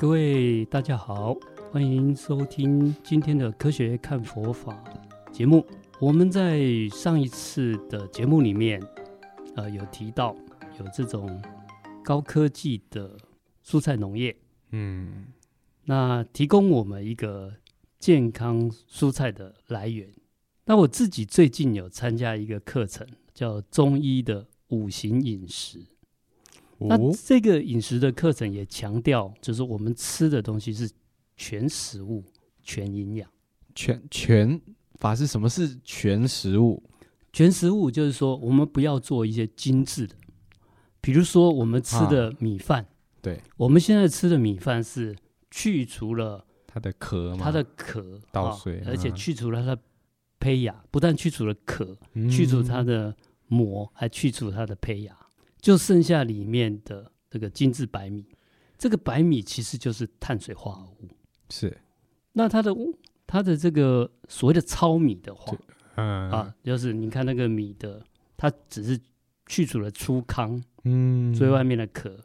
各位大家好，欢迎收听今天的科学看佛法节目。我们在上一次的节目里面，呃，有提到有这种高科技的蔬菜农业，嗯，那提供我们一个健康蔬菜的来源。那我自己最近有参加一个课程，叫中医的五行饮食。那这个饮食的课程也强调，就是我们吃的东西是全食物、全营养。全全法是什么是全食物？全食物就是说，我们不要做一些精致的，比如说我们吃的米饭。对，我们现在吃的米饭是去除了它的壳，它的壳捣碎，而且去除了它的胚芽，不但去除了壳，去除它的膜，还去除它的胚芽。就剩下里面的这个精致白米，这个白米其实就是碳水化合物。是，那它的它的这个所谓的糙米的话，嗯。啊，就是你看那个米的，它只是去除了粗糠，嗯，最外面的壳，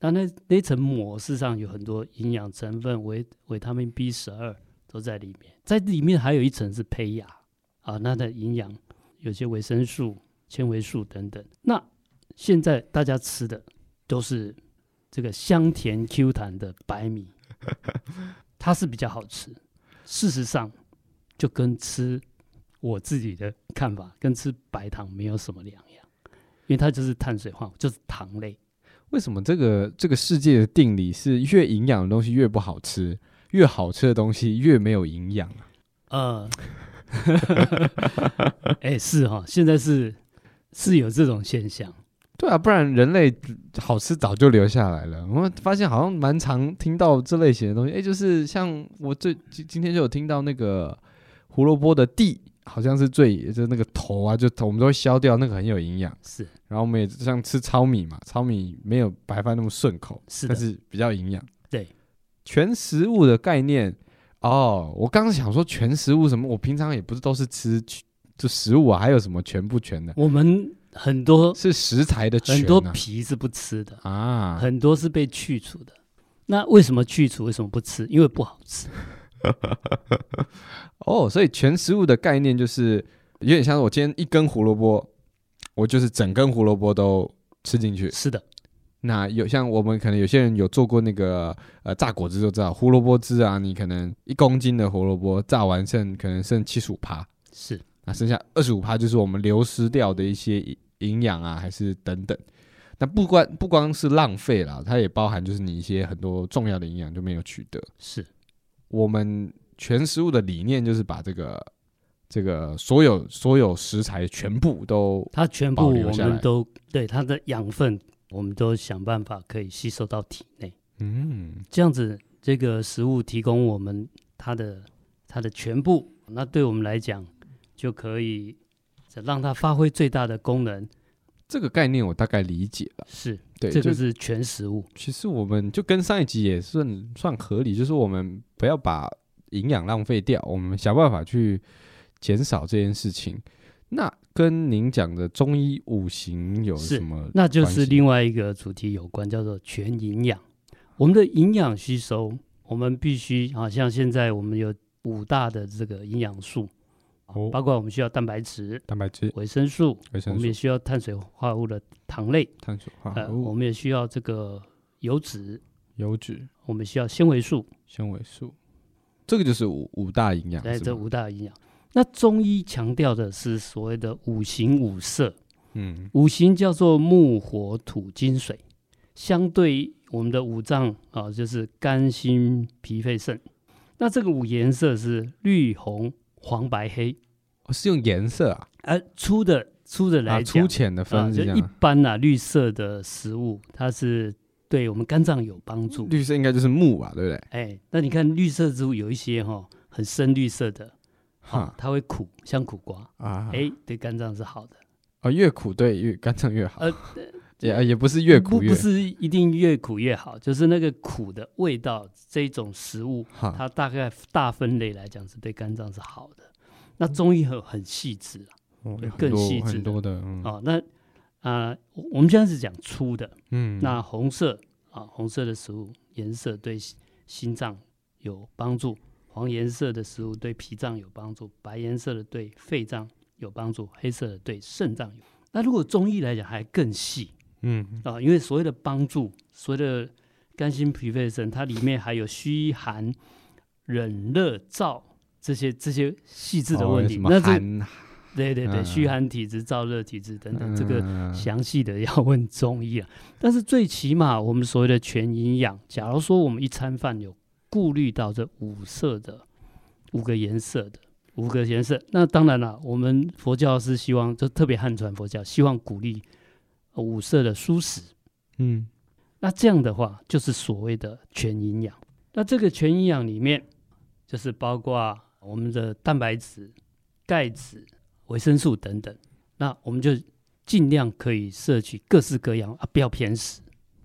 那那那层膜事实上有很多营养成分，维维他命 B 十二都在里面，在里面还有一层是胚芽啊，那的营养有些维生素、纤维素等等，那。现在大家吃的都是这个香甜 Q 弹的白米，它是比较好吃。事实上，就跟吃我自己的看法，跟吃白糖没有什么两样，因为它就是碳水化，就是糖类。为什么这个这个世界的定理是越营养的东西越不好吃，越好吃的东西越没有营养啊？呃，哎、欸，是哈，现在是是有这种现象。对啊，不然人类好吃早就留下来了。我们发现好像蛮常听到这类型的东西，哎，就是像我最今今天就有听到那个胡萝卜的蒂，好像是最就是那个头啊，就头我们都会削掉，那个很有营养。是，然后我们也像吃糙米嘛，糙米没有白饭那么顺口，是，但是比较营养。对，全食物的概念哦，我刚刚想说全食物什么，我平常也不是都是吃就食物啊，还有什么全不全的？我们。很多是食材的、啊，很多皮是不吃的啊，很多是被去除的。那为什么去除？为什么不吃？因为不好吃。哦，所以全食物的概念就是有点像是我今天一根胡萝卜，我就是整根胡萝卜都吃进去。是的。那有像我们可能有些人有做过那个呃榨果汁，就知道胡萝卜汁啊，你可能一公斤的胡萝卜榨完剩可能剩七十五趴。是。那剩下二十五趴就是我们流失掉的一些营养啊，还是等等。那不光不光是浪费啦，它也包含就是你一些很多重要的营养就没有取得。是我们全食物的理念就是把这个这个所有所有食材全部都它全部我们都对它的养分，我们都想办法可以吸收到体内。嗯，这样子这个食物提供我们它的它的全部，那对我们来讲。就可以让它发挥最大的功能。这个概念我大概理解了。是对，这个是全食物。其实我们就跟上一集也算算合理，就是我们不要把营养浪费掉，我们想办法去减少这件事情。那跟您讲的中医五行有什么？那就是另外一个主题有关，叫做全营养。我们的营养吸收，我们必须啊，像现在我们有五大的这个营养素。包括我们需要蛋白质、蛋白质、维生素，维生素，我们也需要碳水化合物的糖类，碳水化合物，呃，我们也需要这个油脂，油脂，我们需要纤维素，纤维素，这个就是五五大营养。对，这五大营养。那中医强调的是所谓的五行五色，嗯，五行叫做木、火、土、金、水，相对我们的五脏啊，就是肝、心、脾、肺、肾。那这个五颜色是绿、红。黄白黑，哦，是用颜色啊？而粗的粗的来讲，粗浅的分，就一般啊，绿色的食物，它是对我们肝脏有帮助。绿色应该就是木吧，对不对？哎，那你看绿色植物有一些哈，很深绿色的，哈，它会苦，像苦瓜啊，哎，对肝脏是好的。哦，越苦对越肝脏越好。呃，也也不是越苦越，不是一定越苦越好，就是那个苦的味道，这种食物，它大概大分类来讲是对肝脏是好的。那中医很很细致啊，哦、更细致很多的。那啊、呃，我们现在是讲粗的，嗯，那红色啊，红色的食物颜色对心脏有帮助，黄颜色的食物对脾脏有帮助，白颜色的对肺脏有帮助，黑色的对肾脏有。那如果中医来讲还更细，嗯啊，因为所谓的帮助，所谓的肝心脾肺肾，它里面还有虚寒、冷热燥这些这些细致的问题。那这对对对，虚寒体质、燥热体质等等，这个详细的要 问中医啊。但是最起码我们所谓的全营养，假如说我们一餐饭有顾虑到这五色的五个颜色的五个颜色，那当然了，我们佛教是希望，就特别汉传佛教希望鼓励五色的蔬食。嗯，那这样的话就是所谓的全营养。那这个全营养里面，就是包括我们的蛋白质、钙质。维生素等等，那我们就尽量可以摄取各式各样啊，不要偏食，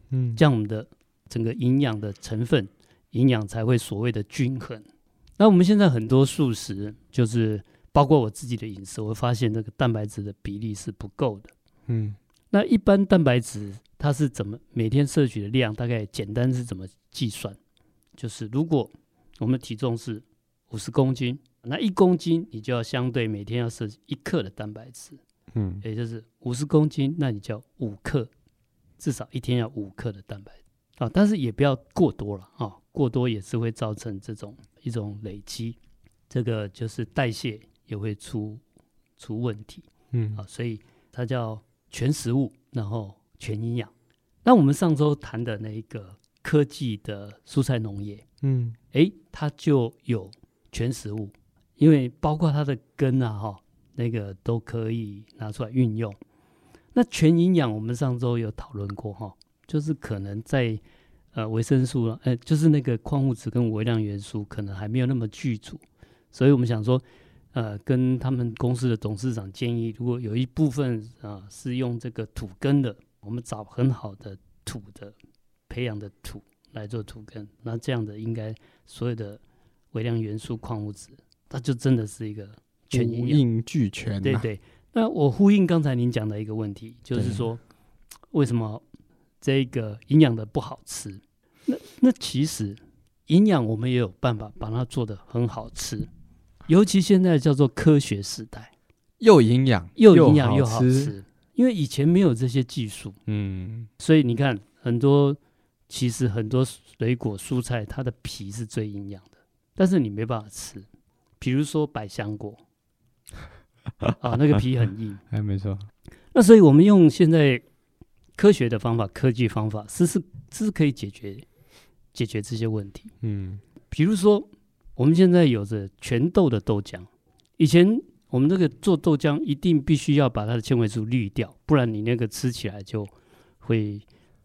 嗯，这样我们的整个营养的成分营养才会所谓的均衡。那我们现在很多素食，就是包括我自己的饮食，我会发现这个蛋白质的比例是不够的，嗯，那一般蛋白质它是怎么每天摄取的量？大概简单是怎么计算？就是如果我们体重是五十公斤。那一公斤，你就要相对每天要摄取一克的蛋白质，嗯，也就是五十公斤，那你就要五克，至少一天要五克的蛋白啊。但是也不要过多了啊，过多也是会造成这种一种累积，这个就是代谢也会出出问题，嗯啊，所以它叫全食物，然后全营养。那我们上周谈的那一个科技的蔬菜农业，嗯，哎，它就有全食物。因为包括它的根啊，哈，那个都可以拿出来运用。那全营养，我们上周有讨论过，哈，就是可能在呃维生素，呃，就是那个矿物质跟微量元素可能还没有那么具足，所以我们想说，呃，跟他们公司的董事长建议，如果有一部分啊、呃、是用这个土根的，我们找很好的土的培养的土来做土根，那这样的应该所有的微量元素矿物质。它就真的是一个全营养、俱全、啊。对对，那我呼应刚才您讲的一个问题，就是说为什么这个营养的不好吃？那那其实营养我们也有办法把它做的很好吃，尤其现在叫做科学时代，又营养又营养又好吃，因为以前没有这些技术，嗯，所以你看很多其实很多水果蔬菜它的皮是最营养的，但是你没办法吃。比如说百香果，啊，那个皮很硬，哎，没错。那所以我们用现在科学的方法、科技方法，是是是可以解决解决这些问题。嗯，比如说我们现在有着全豆的豆浆，以前我们这个做豆浆一定必须要把它的纤维素滤掉，不然你那个吃起来就会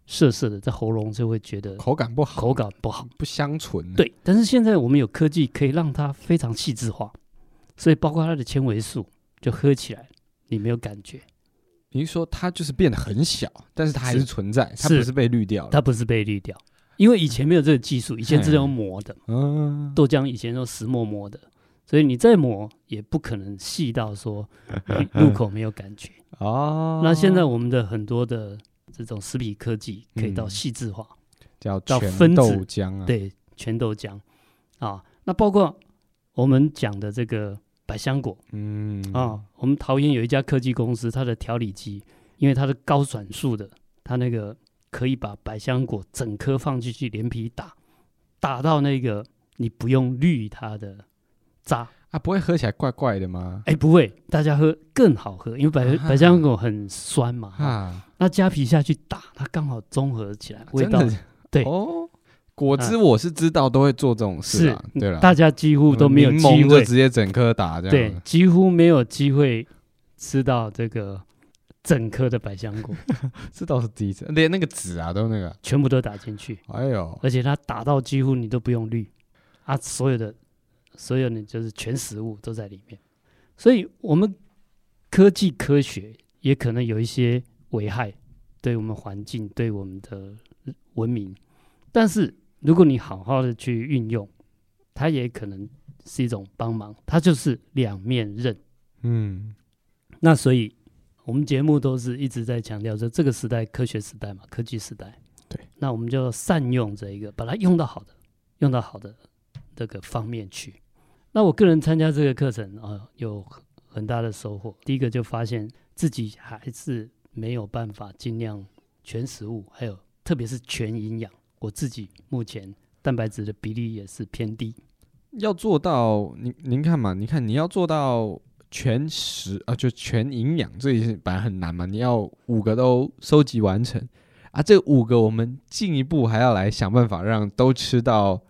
涩涩的，在喉咙就会觉得口感不好，口感不好，不香醇。对，但是现在我们有科技可以让它非常细致化，所以包括它的纤维素，就喝起来你没有感觉。您说它就是变得很小，但是它还是存在，它不是被滤掉了，它不是被滤掉，因为以前没有这个技术，以前只有磨的，嗯，豆浆以前都石磨磨的，所以你再磨也不可能细到说入口没有感觉。哦，那现在我们的很多的。这种食品科技可以到细致化，嗯、叫全豆浆啊，对，全豆浆啊。那包括我们讲的这个百香果，嗯啊，我们桃园有一家科技公司，它的调理机，因为它是高转速的，它那个可以把百香果整颗放进去连皮打，打到那个你不用滤它的渣。啊，不会喝起来怪怪的吗？哎，不会，大家喝更好喝，因为百百香果很酸嘛。啊，那加皮下去打，它刚好综合起来，味道对哦。果汁我是知道都会做这种事啊，对了，大家几乎都没有机会直接整颗打这样，对，几乎没有机会吃到这个整颗的百香果，这倒是第一次，连那个籽啊都那个全部都打进去，哎呦，而且它打到几乎你都不用滤啊，所有的。所有呢，就是全食物都在里面，所以我们科技科学也可能有一些危害，对我们环境、对我们的文明。但是如果你好好的去运用，它也可能是一种帮忙。它就是两面刃。嗯，那所以我们节目都是一直在强调说，这个时代科学时代嘛，科技时代。对，那我们就善用这一个，把它用到好的，用到好的这个方面去。那我个人参加这个课程啊、呃，有很大的收获。第一个就发现自己还是没有办法尽量全食物，还有特别是全营养。我自己目前蛋白质的比例也是偏低。要做到您您看嘛，你看你要做到全食啊，就全营养，这也是本来很难嘛。你要五个都收集完成啊，这五个我们进一步还要来想办法让都吃到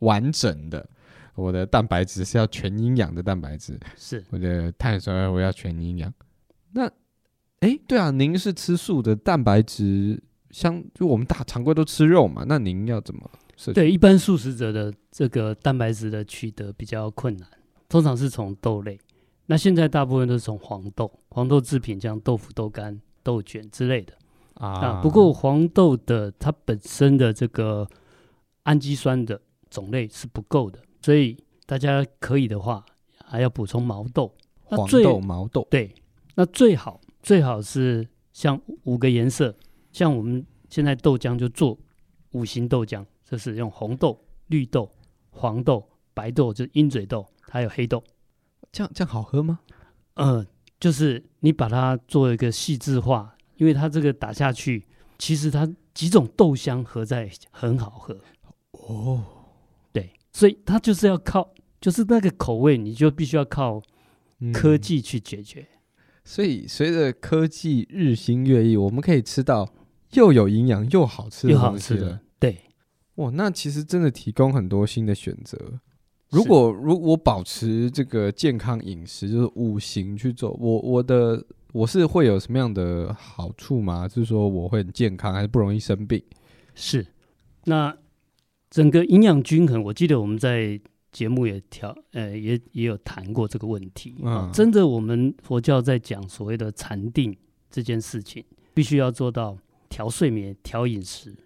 完整的。我的蛋白质是要全营养的蛋白质，是我的碳水我要全营养。那，哎，对啊，您是吃素的，蛋白质像就我们大常规都吃肉嘛，那您要怎么？对，一般素食者的这个蛋白质的取得比较困难，通常是从豆类。那现在大部分都是从黄豆、黄豆制品，像豆腐、豆干、豆卷之类的啊，啊。不过黄豆的它本身的这个氨基酸的种类是不够的。所以大家可以的话，还要补充毛豆。黄豆、毛豆。对，那最好最好是像五个颜色，像我们现在豆浆就做五行豆浆，就是用红豆、绿豆、黄豆、白豆，就是鹰嘴豆，还有黑豆。这样这样好喝吗？呃，就是你把它做一个细致化，因为它这个打下去，其实它几种豆香合在很好喝。哦。对所以它就是要靠，就是那个口味，你就必须要靠科技去解决。嗯、所以随着科技日新月异，我们可以吃到又有营养又好吃的东西了。对，哇，那其实真的提供很多新的选择。如果如果我保持这个健康饮食，就是五行去做，我我的我是会有什么样的好处吗？就是说我会很健康，还是不容易生病？是，那。整个营养均衡，我记得我们在节目也调，呃，也也有谈过这个问题。啊、嗯，真的，我们佛教在讲所谓的禅定这件事情，必须要做到调睡眠、调饮食、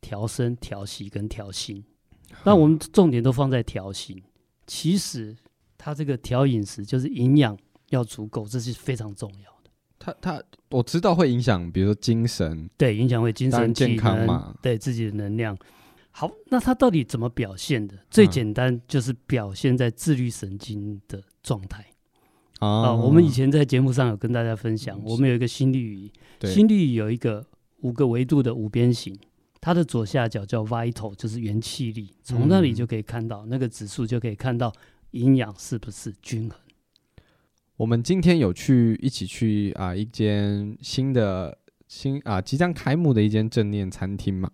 调身、调息跟调心。那我们重点都放在调心。其实，它这个调饮食就是营养要足够，这是非常重要的。它它，我知道会影响，比如说精神，对，影响会精神健康嘛，对自己的能量。好，那它到底怎么表现的？最简单就是表现在自律神经的状态。啊、哦呃，我们以前在节目上有跟大家分享，我们有一个心率仪，心率仪有一个五个维度的五边形，它的左下角叫 vital，就是元气力，从那里就可以看到、嗯、那个指数，就可以看到营养是不是均衡。我们今天有去一起去啊一间新的新啊即将开幕的一间正念餐厅嘛。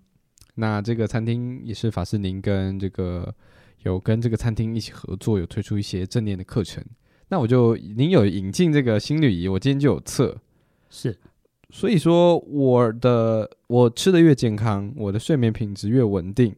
那这个餐厅也是法师您跟这个有跟这个餐厅一起合作，有推出一些正念的课程。那我就您有引进这个心率仪，我今天就有测，是，所以说我的我吃的越健康，我的睡眠品质越稳定，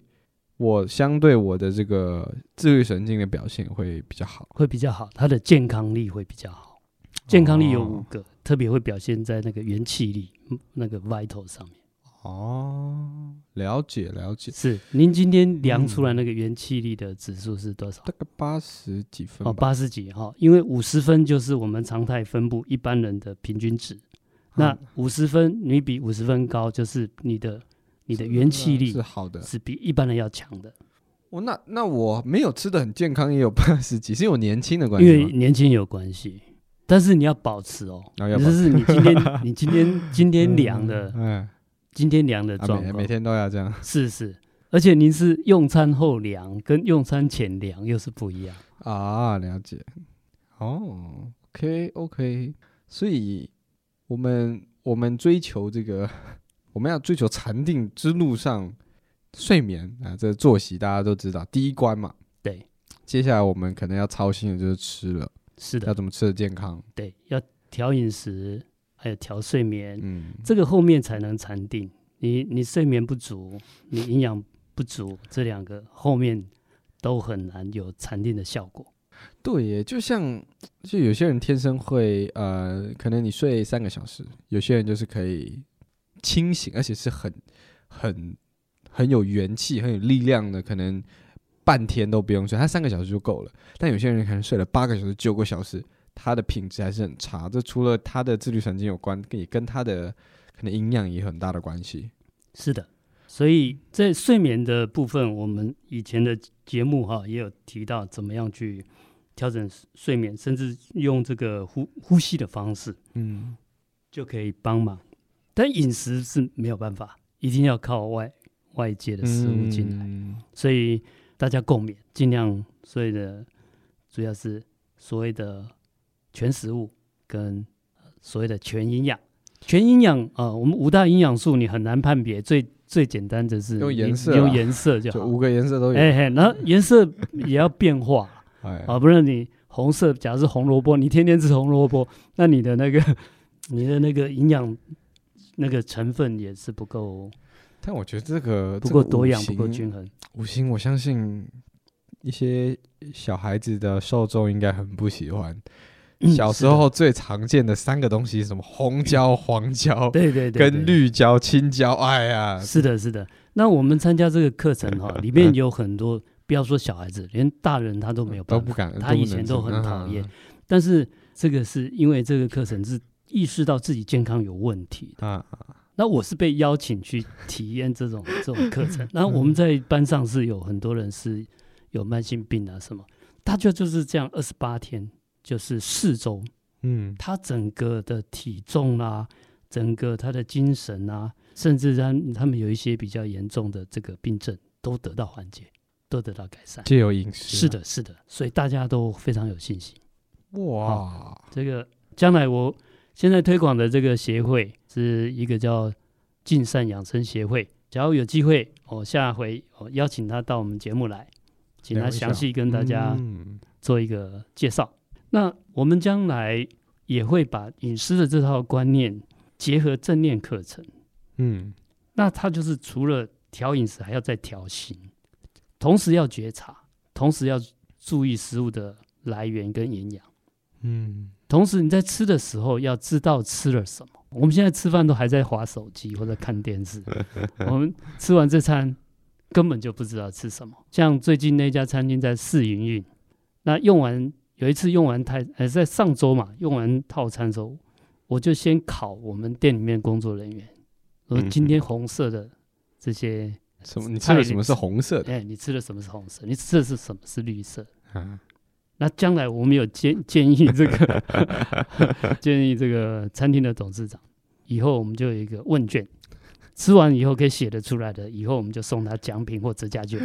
我相对我的这个自律神经的表现会比较好，会比较好，它的健康力会比较好。健康力有五个，哦、特别会表现在那个元气力那个 vital 上面。哦，了解了解，是您今天量出来那个元气力的指数是多少？大概八十几分哦，八十几哈，因为五十分就是我们常态分布一般人的平均值，嗯、那五十分你比五十分高，就是你的你的元气力是好的，是比一般人要强的。哦，那那我没有吃的很健康，也有八十几，是因为我年轻的关系，因为年轻有关系，但是你要保持哦，就、哦、是你今天 你今天今天量的，嗯。嗯今天量的状况、啊，每天都要这样。是是，而且您是用餐后量，跟用餐前量又是不一样啊。了解。哦，OK OK，所以我们我们追求这个，我们要追求禅定之路上睡眠啊，这个作息大家都知道第一关嘛。对。接下来我们可能要操心的就是吃了。是的。要怎么吃的健康？对，要调饮食。还有调睡眠，嗯，这个后面才能禅定。你你睡眠不足，你营养不足，这两个后面都很难有禅定的效果。对耶，就像就有些人天生会呃，可能你睡三个小时，有些人就是可以清醒，而且是很很很有元气、很有力量的，可能半天都不用睡，他三个小时就够了。但有些人可能睡了八个小时、九个小时。他的品质还是很差，这除了他的自律神经有关，也跟他的可能营养也很大的关系。是的，所以在睡眠的部分，我们以前的节目哈也有提到怎么样去调整睡眠，甚至用这个呼呼吸的方式，嗯，就可以帮忙。但饮食是没有办法，一定要靠外外界的食物进来，嗯、所以大家共勉，尽量所谓的主要是所谓的全食物跟所谓的全营养。全营养啊，我们五大营养素你很难判别，最最简单的是用颜色，用颜色就好，就五个颜色都有。哎嘿，然后颜色也要变化，啊，不是你红色，假如是红萝卜，你天天吃红萝卜，那你的那个 你的那个营养那个成分也是不够。但我觉得这个不够多样，不够均衡。五星，我相信一些小孩子的受众应该很不喜欢。小时候最常见的三个东西是什么？红椒、黄椒，对对对，跟绿椒、青椒。哎呀，是的，是的。那我们参加这个课程哈，里面有很多，不要说小孩子，连大人他都没有办法，都不敢，他以前都很讨厌。但是这个是因为这个课程是意识到自己健康有问题的。那我是被邀请去体验这种这种课程。那我们在班上是有很多人是有慢性病啊什么，他就就是这样二十八天。就是四周，嗯，他整个的体重啊，整个他的精神啊，甚至他他们有一些比较严重的这个病症都得到缓解，都得到改善。借由饮食，是的，是的，所以大家都非常有信心。哇，这个将来我现在推广的这个协会是一个叫净善养生协会。假如有机会，我下回我邀请他到我们节目来，请他详细跟大家做一个介绍。那我们将来也会把饮食的这套观念结合正念课程，嗯，那他就是除了调饮食，还要再调心，同时要觉察，同时要注意食物的来源跟营养，嗯，同时你在吃的时候要知道吃了什么。我们现在吃饭都还在划手机或者看电视，我们吃完这餐根本就不知道吃什么。像最近那家餐厅在试营运，那用完。有一次用完套，呃，在上周嘛，用完套餐的时候，我就先考我们店里面工作人员，说今天红色的这些什么？你吃的什么是红色的？哎，你吃的什么是红色？你吃的是什么是绿色？啊，那将来我们有建建议这个 建议这个餐厅的董事长，以后我们就有一个问卷，吃完以后可以写得出来的，以后我们就送他奖品或折价券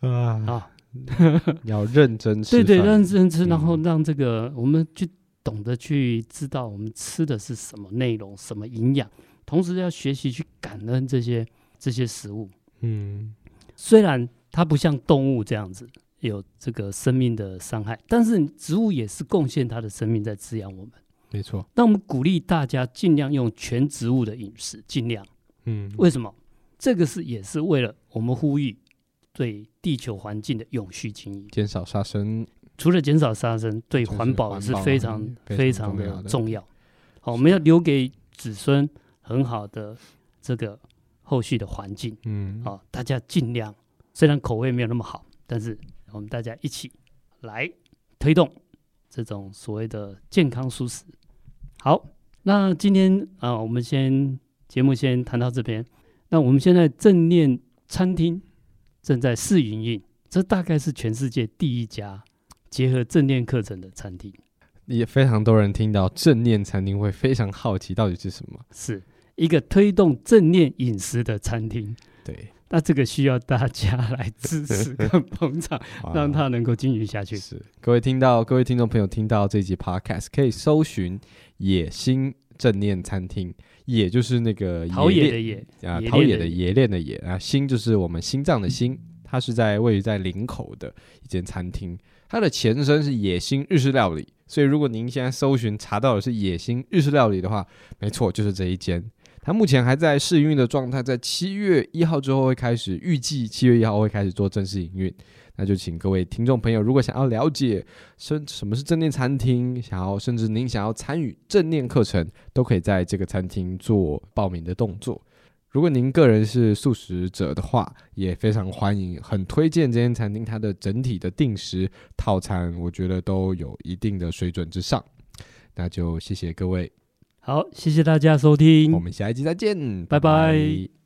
啊。啊 要认真吃，对对，认真吃，然后让这个我们去懂得去知道我们吃的是什么内容、什么营养，同时要学习去感恩这些这些食物。嗯，虽然它不像动物这样子有这个生命的伤害，但是植物也是贡献它的生命在滋养我们。没错，那我们鼓励大家尽量用全植物的饮食，尽量。嗯，为什么？这个是也是为了我们呼吁。对地球环境的永续经营，减少杀生，除了减少杀生，对环保也是非常非常的重要。好，我们要留给子孙很好的这个后续的环境。嗯，好，大家尽量，虽然口味没有那么好，但是我们大家一起来推动这种所谓的健康素食。好，那今天啊，我们先节目先谈到这边。那我们现在正念餐厅。正在试营运，这大概是全世界第一家结合正念课程的餐厅。也非常多人听到正念餐厅会非常好奇，到底是什么？是一个推动正念饮食的餐厅。对，那这个需要大家来支持跟捧场，让它能够经营下去。是各位听到，各位听众朋友听到这集 Podcast，可以搜寻“野心正念餐厅”。野就是那个陶冶的野啊，陶冶的冶炼的冶啊，心就是我们心脏的心。它是在位于在林口的一间餐厅，它的前身是野心日式料理。所以如果您现在搜寻查到的是野心日式料理的话，没错，就是这一间。它目前还在试营运的状态，在七月一号之后会开始，预计七月一号会开始做正式营运。那就请各位听众朋友，如果想要了解什什么是正念餐厅，想要甚至您想要参与正念课程，都可以在这个餐厅做报名的动作。如果您个人是素食者的话，也非常欢迎，很推荐这间餐厅，它的整体的定时套餐，我觉得都有一定的水准之上。那就谢谢各位，好，谢谢大家收听，我们下一集再见，拜拜。拜拜。